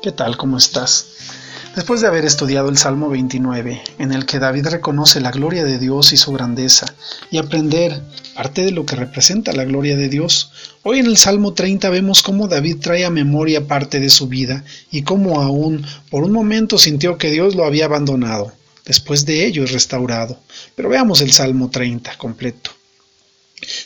¿Qué tal? ¿Cómo estás? Después de haber estudiado el Salmo 29, en el que David reconoce la gloria de Dios y su grandeza, y aprender parte de lo que representa la gloria de Dios, hoy en el Salmo 30 vemos cómo David trae a memoria parte de su vida y cómo aún por un momento sintió que Dios lo había abandonado. Después de ello es restaurado. Pero veamos el Salmo 30 completo.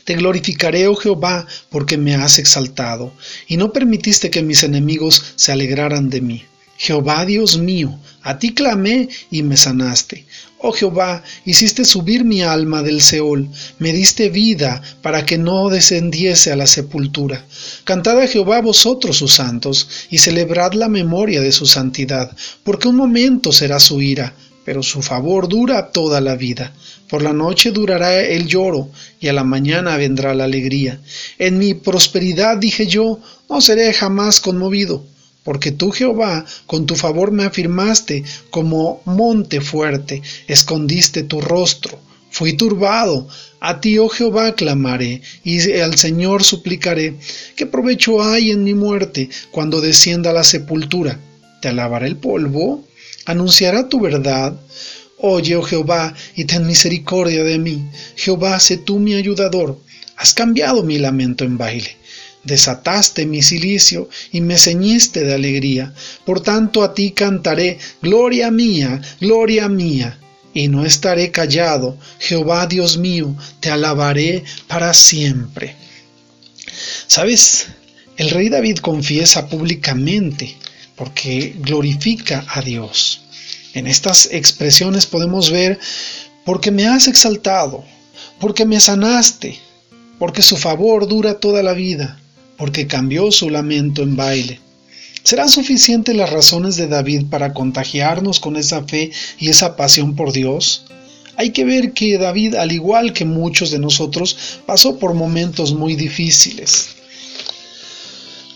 Te glorificaré, oh Jehová, porque me has exaltado, y no permitiste que mis enemigos se alegraran de mí. Jehová Dios mío, a ti clamé y me sanaste. Oh Jehová, hiciste subir mi alma del Seol, me diste vida para que no descendiese a la sepultura. Cantad a Jehová vosotros sus santos, y celebrad la memoria de su santidad, porque un momento será su ira, pero su favor dura toda la vida. Por la noche durará el lloro, y a la mañana vendrá la alegría. En mi prosperidad dije yo, no seré jamás conmovido, porque tú, Jehová, con tu favor me afirmaste como monte fuerte, escondiste tu rostro. Fui turbado, a ti, oh Jehová, clamaré, y al Señor suplicaré. ¿Qué provecho hay en mi muerte cuando descienda a la sepultura? ¿Te alabará el polvo? anunciará tu verdad. Oye, oh Jehová, y ten misericordia de mí. Jehová, sé tú mi ayudador. Has cambiado mi lamento en baile. Desataste mi silicio y me ceñiste de alegría. Por tanto a ti cantaré, gloria mía, gloria mía. Y no estaré callado. Jehová Dios mío, te alabaré para siempre. ¿Sabes? El rey David confiesa públicamente porque glorifica a Dios. En estas expresiones podemos ver, porque me has exaltado, porque me sanaste, porque su favor dura toda la vida, porque cambió su lamento en baile. ¿Serán suficientes las razones de David para contagiarnos con esa fe y esa pasión por Dios? Hay que ver que David, al igual que muchos de nosotros, pasó por momentos muy difíciles.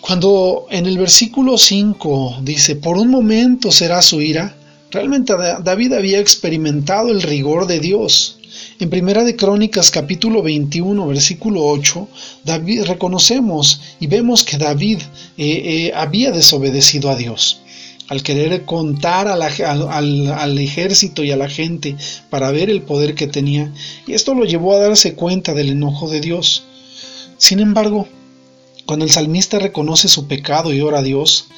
Cuando en el versículo 5 dice, por un momento será su ira, realmente David había experimentado el rigor de Dios. En Primera de Crónicas capítulo 21 versículo 8, David, reconocemos y vemos que David eh, eh, había desobedecido a Dios al querer contar al, al, ejército y a la gente para ver el poder que tenía, y esto lo llevó a darse cuenta del enojo de Dios. Sin embargo, cuando el salmista reconoce su pecado y ora a Dios,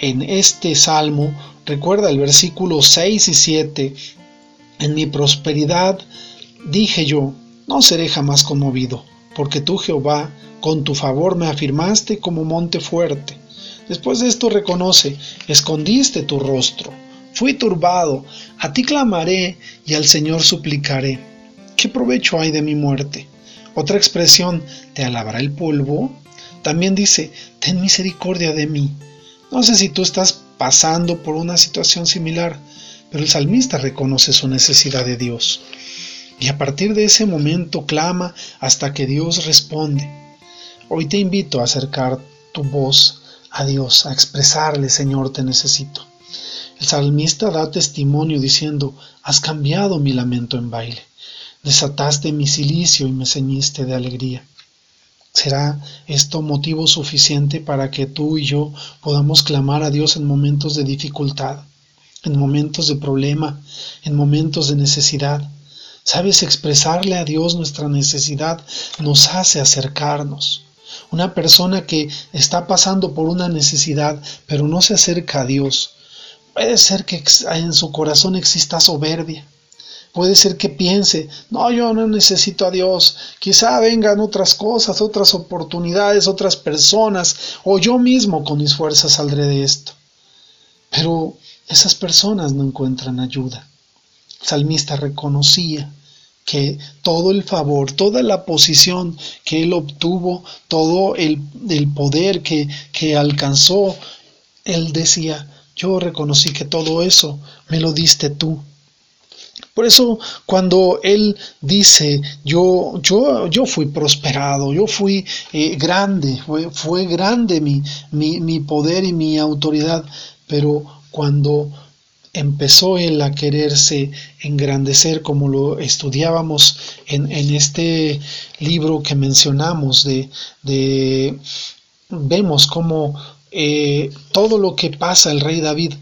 en este salmo, recuerda el versículo 6 y 7, en mi prosperidad dije yo, no seré jamás conmovido, porque tú Jehová, con tu favor me afirmaste como monte fuerte. Después de esto reconoce, escondiste tu rostro, fui turbado, a ti clamaré y al Señor suplicaré. ¿Qué provecho hay de mi muerte? Otra expresión, ¿te alabará el polvo? También dice, ten misericordia de mí. No sé si tú estás pasando por una situación similar, pero el salmista reconoce su necesidad de Dios. Y a partir de ese momento clama hasta que Dios responde. Hoy te invito a acercar tu voz a Dios, a expresarle, Señor, te necesito. El salmista da testimonio diciendo, has cambiado mi lamento en baile, desataste mi silicio y me ceñiste de alegría. ¿Será esto motivo suficiente para que tú y yo podamos clamar a Dios en momentos de dificultad, en momentos de problema, en momentos de necesidad? Sabes, expresarle a Dios nuestra necesidad nos hace acercarnos. Una persona que está pasando por una necesidad pero no se acerca a Dios, puede ser que en su corazón exista soberbia, Puede ser que piense, no, yo no necesito a Dios, quizá vengan otras cosas, otras oportunidades, otras personas, o yo mismo con mis fuerzas saldré de esto. Pero esas personas no encuentran ayuda. El salmista reconocía que todo el favor, toda la posición que él obtuvo, todo el, poder que alcanzó, él decía, yo reconocí que todo eso me lo diste tú. Por eso cuando él dice, yo, yo, yo fui prosperado, yo fui eh, grande, fue, fue grande mi, mi, mi poder y mi autoridad, pero cuando empezó él a quererse engrandecer como lo estudiábamos en, en este libro que mencionamos de, de vemos cómo eh, todo lo que pasa el rey David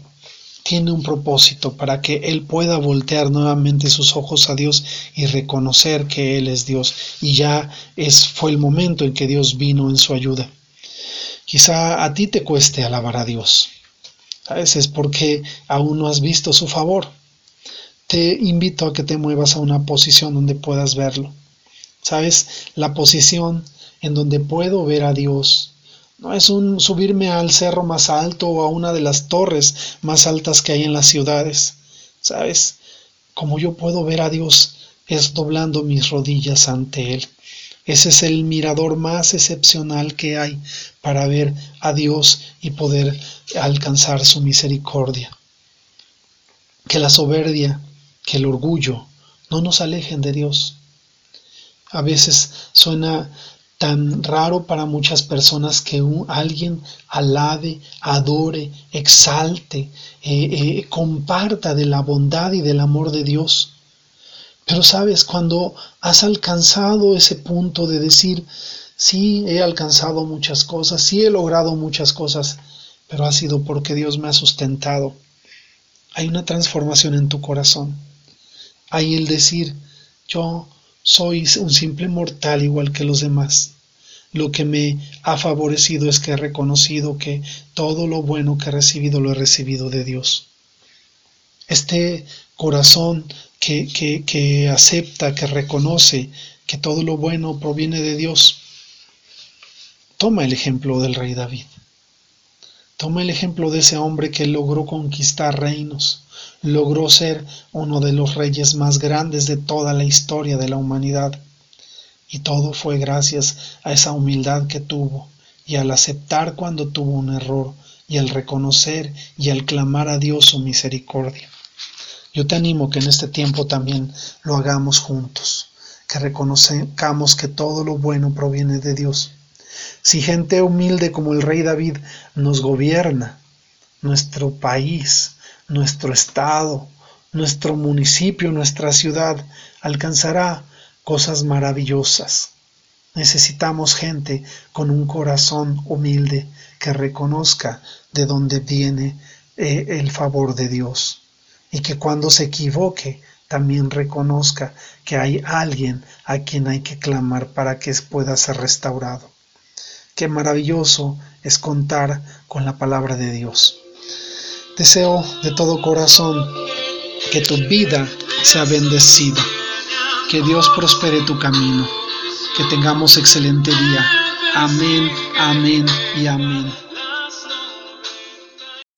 tiene un propósito para que él pueda voltear nuevamente sus ojos a Dios y reconocer que él es Dios y ya es fue el momento en que Dios vino en su ayuda. Quizá a ti te cueste alabar a Dios. A veces porque aún no has visto su favor. Te invito a que te muevas a una posición donde puedas verlo. ¿Sabes? La posición en donde puedo ver a Dios no es un subirme al cerro más alto o a una de las torres más altas que hay en las ciudades. ¿Sabes? Como yo puedo ver a Dios es doblando mis rodillas ante Él. Ese es el mirador más excepcional que hay para ver a Dios y poder alcanzar su misericordia. Que la soberbia, que el orgullo no nos alejen de Dios. A veces suena tan raro para muchas personas que alguien alabe, adore, exalte, eh, eh, comparta de la bondad y del amor de Dios. Pero sabes, cuando has alcanzado ese punto de decir, sí, he alcanzado muchas cosas, sí he logrado muchas cosas, pero ha sido porque Dios me ha sustentado. Hay una transformación en tu corazón. Hay el decir, yo soy un simple mortal igual que los demás. Lo que me ha favorecido es que he reconocido que todo lo bueno que he recibido lo he recibido de Dios. Este corazón que, que, que acepta, que reconoce que todo lo bueno proviene de Dios, toma el ejemplo del rey David. Toma el ejemplo de ese hombre que logró conquistar reinos, logró ser uno de los reyes más grandes de toda la historia de la humanidad. Y todo fue gracias a esa humildad que tuvo y al aceptar cuando tuvo un error y al reconocer y al clamar a Dios su misericordia. Yo te animo que en este tiempo también lo hagamos juntos, que reconozcamos que todo lo bueno proviene de Dios. Si gente humilde como el rey David nos gobierna, nuestro país, nuestro estado, nuestro municipio, nuestra ciudad, alcanzará cosas maravillosas. Necesitamos gente con un corazón humilde que reconozca de dónde viene eh, el favor de Dios y que cuando se equivoque también reconozca que hay alguien a quien hay que clamar para que pueda ser restaurado. Qué maravilloso es contar con la palabra de Dios. Deseo de todo corazón que tu vida sea bendecida, que Dios prospere tu camino, que tengamos excelente día. Amén, amén y amén.